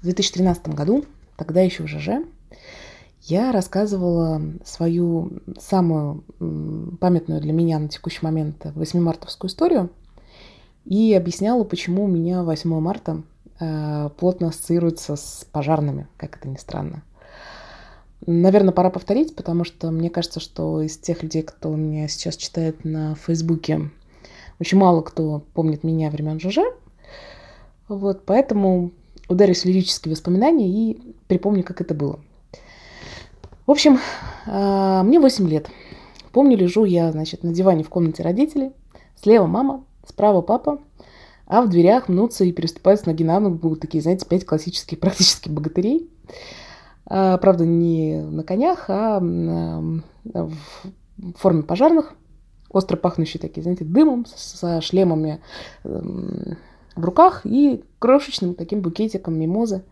В 2013 году, тогда еще в ЖЖ, я рассказывала свою самую памятную для меня на текущий момент 8-мартовскую историю и объясняла, почему у меня 8 марта э, плотно ассоциируется с пожарными, как это ни странно. Наверное, пора повторить, потому что мне кажется, что из тех людей, кто меня сейчас читает на Фейсбуке, очень мало кто помнит меня времен ЖЖ. Вот, поэтому ударюсь в лирические воспоминания и припомню, как это было. В общем, а, мне 8 лет. Помню, лежу я, значит, на диване в комнате родителей. Слева мама, справа папа, а в дверях мнутся и переступают с ноги на ногу такие, знаете, пять классических практически богатырей. А, правда, не на конях, а в форме пожарных, остро пахнущие такие, знаете, дымом, со шлемами в руках и крошечным таким букетиком мимозы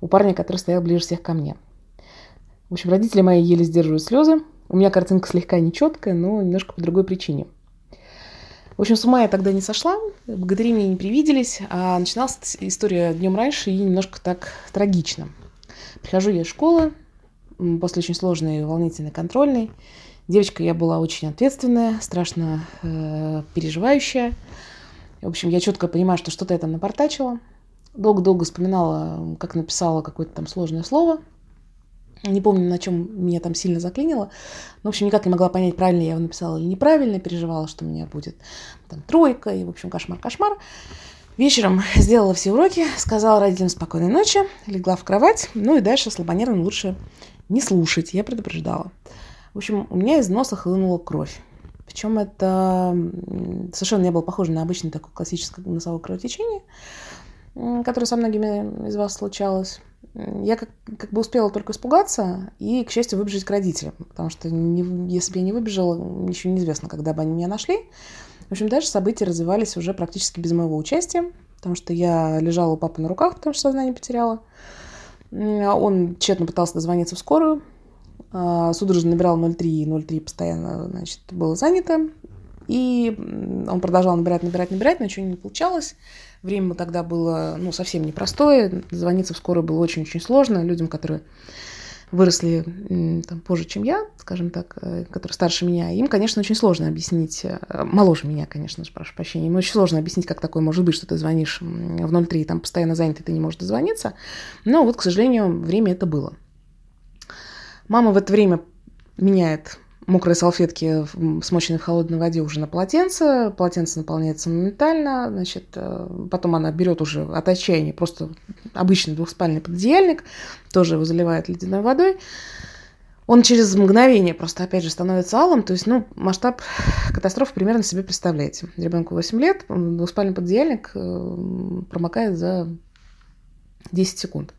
у парня, который стоял ближе всех ко мне. В общем, родители мои еле сдерживают слезы. У меня картинка слегка нечеткая, но немножко по другой причине. В общем, с ума я тогда не сошла, богатыри мне не привиделись, а начиналась история днем раньше и немножко так трагично. Прихожу я из школы, после очень сложной волнительной контрольной. Девочка я была очень ответственная, страшно э, переживающая. В общем, я четко понимаю, что что-то я там напортачила. Долго-долго вспоминала, как написала какое-то там сложное слово – не помню, на чем меня там сильно заклинило. Но, в общем, никак не могла понять, правильно я его написала или неправильно. Переживала, что у меня будет там тройка. И, в общем, кошмар-кошмар. Вечером сделала все уроки, сказала родителям спокойной ночи, легла в кровать. Ну и дальше слабонервным лучше не слушать. Я предупреждала. В общем, у меня из носа хлынула кровь. Причем это совершенно не было похоже на обычное такое классическое носовое кровотечение, которое со многими из вас случалось я как, как бы успела только испугаться и, к счастью, выбежать к родителям, потому что не, если бы я не выбежала, еще неизвестно, когда бы они меня нашли. В общем, дальше события развивались уже практически без моего участия, потому что я лежала у папы на руках, потому что сознание потеряла. Он тщетно пытался дозвониться в скорую, судорожно набирал 03, и 03 постоянно, значит, было занято. И он продолжал набирать, набирать, набирать, ничего не получалось. Время тогда было ну, совсем непростое. Звониться в скорую было очень-очень сложно людям, которые выросли там, позже, чем я, скажем так, э, которые старше меня, им, конечно, очень сложно объяснить, э, моложе меня, конечно же, прошу прощения, им очень сложно объяснить, как такое может быть, что ты звонишь в 03, там постоянно занят, и ты не можешь дозвониться. Но вот, к сожалению, время это было. Мама в это время меняет мокрые салфетки, смоченные в холодной воде, уже на полотенце. Полотенце наполняется моментально. Значит, э, потом она берет уже от отчаяния просто обычный двухспальный пододеяльник, тоже его заливает ледяной водой. Он через мгновение просто, опять же, становится алым. То есть, ну, масштаб катастрофы примерно себе представляете. Ребенку 8 лет, двухспальный пододеяльник э, промокает за 10 секунд.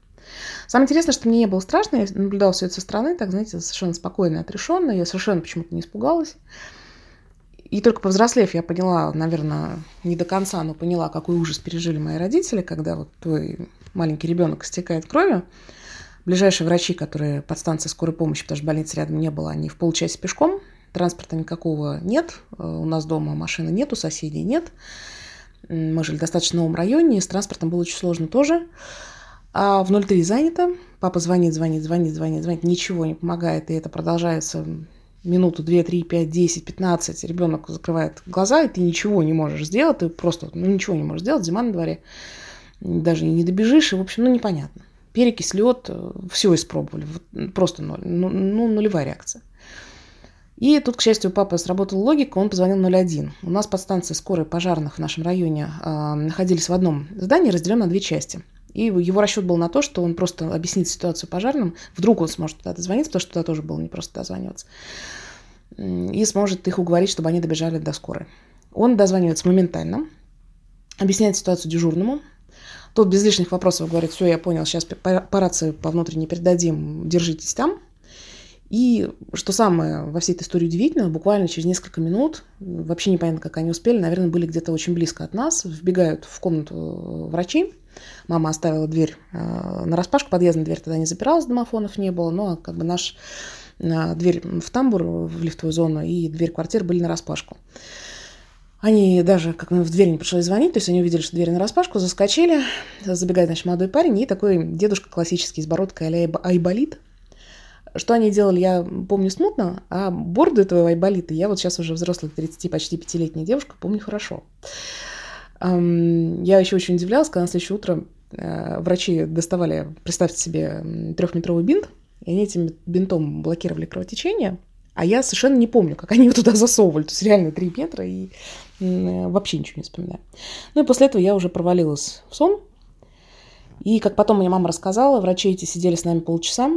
Самое интересное, что мне не было страшно, я наблюдала все это со стороны, так, знаете, совершенно спокойно отрешенно, я совершенно почему-то не испугалась. И только повзрослев, я поняла, наверное, не до конца, но поняла, какой ужас пережили мои родители, когда вот твой маленький ребенок истекает кровью. Ближайшие врачи, которые под станцией скорой помощи, потому что больницы рядом не было, они в полчаса пешком, транспорта никакого нет, э, у нас дома машины нет, у соседей нет. Мы жили в достаточно новом районе, и с транспортом было очень сложно тоже. А в 03 занято. Папа звонит, звонит, звонит, звонит, звонит. Ничего не помогает. И это продолжается минуту, две, три, пять, десять, пятнадцать. Ребенок закрывает глаза, и ты ничего не можешь сделать. Ты просто ну, ничего не можешь сделать. Зима на дворе. Даже не добежишь. И, в общем, ну, непонятно. Перекись, лед, все испробовали. Просто ноль. Ну, ну, нулевая реакция. И тут, к счастью, у папы сработала логика, он позвонил 01. У нас под станцией скорой пожарных в нашем районе э, находились в одном здании, разделенном на две части – и его расчет был на то, что он просто объяснит ситуацию пожарным. Вдруг он сможет туда дозвониться, потому что туда тоже было не просто дозваниваться. И сможет их уговорить, чтобы они добежали до скорой. Он дозванивается моментально, объясняет ситуацию дежурному. Тот без лишних вопросов говорит, все, я понял, сейчас по рации по внутренней передадим, держитесь там. И что самое во всей этой истории удивительно, буквально через несколько минут, вообще непонятно, как они успели, наверное, были где-то очень близко от нас, вбегают в комнату э, врачи, Мама оставила дверь э, на распашку, подъездная дверь тогда не запиралась, домофонов не было, но как бы наш э, дверь в тамбур, в лифтовую зону и дверь квартиры были на распашку. Они даже, как в дверь не пришлось звонить, то есть они увидели, что дверь на распашку, заскочили, забегает, значит, молодой парень, и такой дедушка классический с бородкой а Айболит. Что они делали, я помню смутно, а борду этого Айболита я вот сейчас уже взрослая, 30, почти пятилетняя девушка, помню хорошо. Я еще очень удивлялась, когда на следующее утро э, врачи доставали, представьте себе, трехметровый бинт, и они этим бинтом блокировали кровотечение, а я совершенно не помню, как они его туда засовывали. То есть реально три метра и вообще ничего не вспоминаю. Ну и после этого я уже провалилась в сон. И как потом мне мама рассказала, врачи эти сидели с нами полчаса.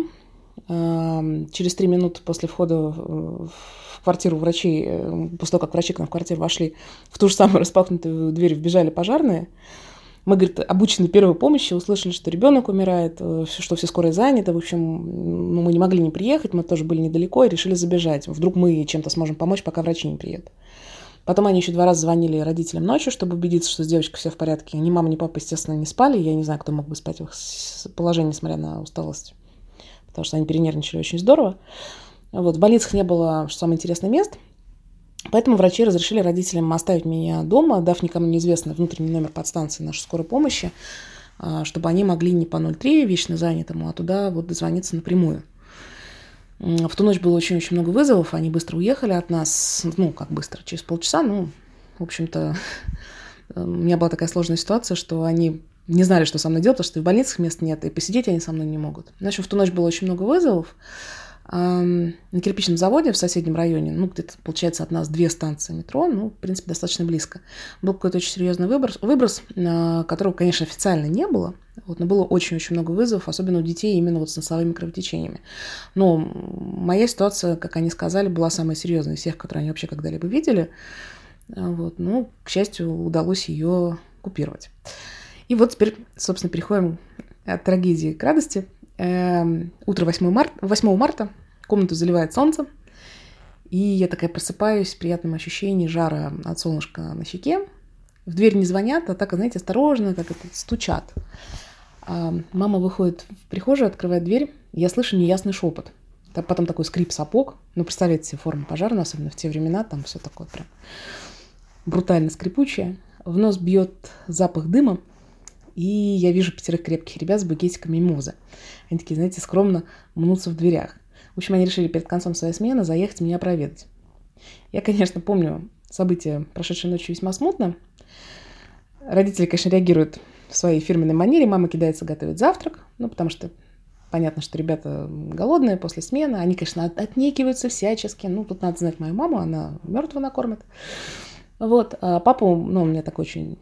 Через три минуты после входа в квартиру врачей, э, после того, как врачи к нам в квартиру вошли, в ту же самую распахнутую дверь вбежали пожарные. Мы, говорит, обучены первой помощи, услышали, что ребенок умирает, э, что все скорые заняты. В общем, ну, мы не могли не приехать, мы тоже были недалеко и решили забежать. Вдруг мы чем-то сможем помочь, пока врачи не приедут. Потом они еще два раза звонили родителям ночью, чтобы убедиться, что с девочкой все в порядке. Ни мама, ни папа, естественно, не спали. Я не знаю, кто мог бы спать в их положении, несмотря на усталость. Потому что они перенервничали очень здорово. Вот, в больницах не было, что самое интересное, мест – Поэтому врачи разрешили родителям оставить меня дома, дав никому неизвестный внутренний номер подстанции нашей скорой помощи, а, чтобы они могли не по 03 вечно занятому, а туда вот дозвониться напрямую. В ту ночь было очень-очень много вызовов, они быстро уехали от нас, ну, как быстро, через полчаса, ну, в общем-то, у меня была такая сложная ситуация, что они не знали, что со мной делать, потому что в больницах мест нет, и посидеть они со мной не могут. В общем, в ту ночь было очень много вызовов, на кирпичном заводе в соседнем районе, ну, где-то, получается, от нас две станции метро, ну, в принципе, достаточно близко, был какой-то очень серьезный выброс, выброс которого, конечно, официально не было, вот, но было очень-очень много вызовов, особенно у детей именно вот с носовыми кровотечениями. Но моя ситуация, как они сказали, была самая серьезная из всех, которые они вообще когда-либо видели. Вот, ну, к счастью, удалось ее купировать. И вот теперь, собственно, переходим от трагедии к радости. Эм, утро 8 марта, 8 марта, комнату заливает солнце, и я такая просыпаюсь с приятным ощущением жара от солнышка на щеке. В дверь не звонят, а так, знаете, осторожно, как это, стучат. А мама выходит в прихожую, открывает дверь, я слышу неясный шепот. Потом такой скрип сапог. Ну, представляете себе форму пожарную, особенно в те времена, там все такое прям брутально скрипучее. В нос бьет запах дыма, и я вижу пятерых крепких ребят с букетиками мимозы. Они такие, знаете, скромно мнутся в дверях. В общем, они решили перед концом своей смены заехать меня проведать. Я, конечно, помню события прошедшей ночью весьма смутно. Родители, конечно, реагируют в своей фирменной манере. Мама кидается готовить завтрак, ну, потому что понятно, что ребята голодные после смены. Они, конечно, отнекиваются всячески. Ну, тут надо знать мою маму, она мертвую накормит. Вот. А папу, ну, у меня такой очень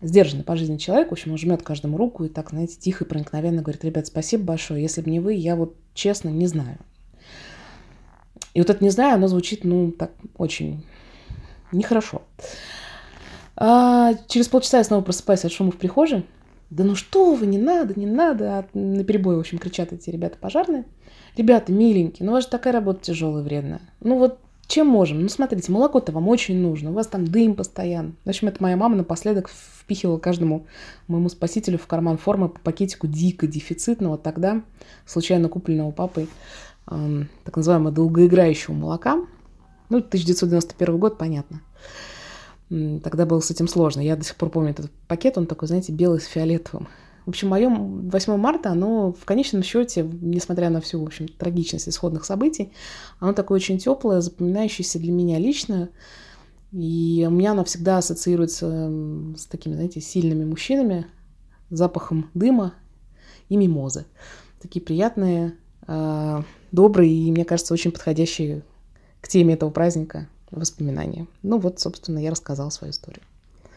сдержанный по жизни человек, в общем, он жмет каждому руку и так, знаете, тихо и проникновенно говорит, ребят, спасибо большое, если бы не вы, я вот честно не знаю. И вот это «не знаю», оно звучит, ну, так, очень нехорошо. А через полчаса я снова просыпаюсь от шума в прихожей. Да ну что вы, не надо, не надо. А на перебой, в общем, кричат эти ребята пожарные. Ребята, миленькие, ну у вас же такая работа тяжелая вредная. Ну вот чем можем? Ну, смотрите, молоко-то вам очень нужно, у вас там дым постоянно. В общем, это моя мама напоследок впихивала каждому моему спасителю в карман формы по пакетику дико дефицитного тогда, случайно купленного папой, эм, так называемого долгоиграющего молока. Ну, 1991 год, понятно. Тогда было с этим сложно. Я до сих пор помню этот пакет, он такой, знаете, белый с фиолетовым. В общем, мое 8 марта, оно в конечном счете, несмотря на всю, в общем, трагичность исходных событий, оно такое очень теплое, запоминающееся для меня лично. И у меня оно всегда ассоциируется с такими, знаете, сильными мужчинами, запахом дыма и мимозы. Такие приятные, а, добрые и, мне кажется, очень подходящие к теме этого праздника воспоминания. Ну вот, собственно, я рассказала свою историю.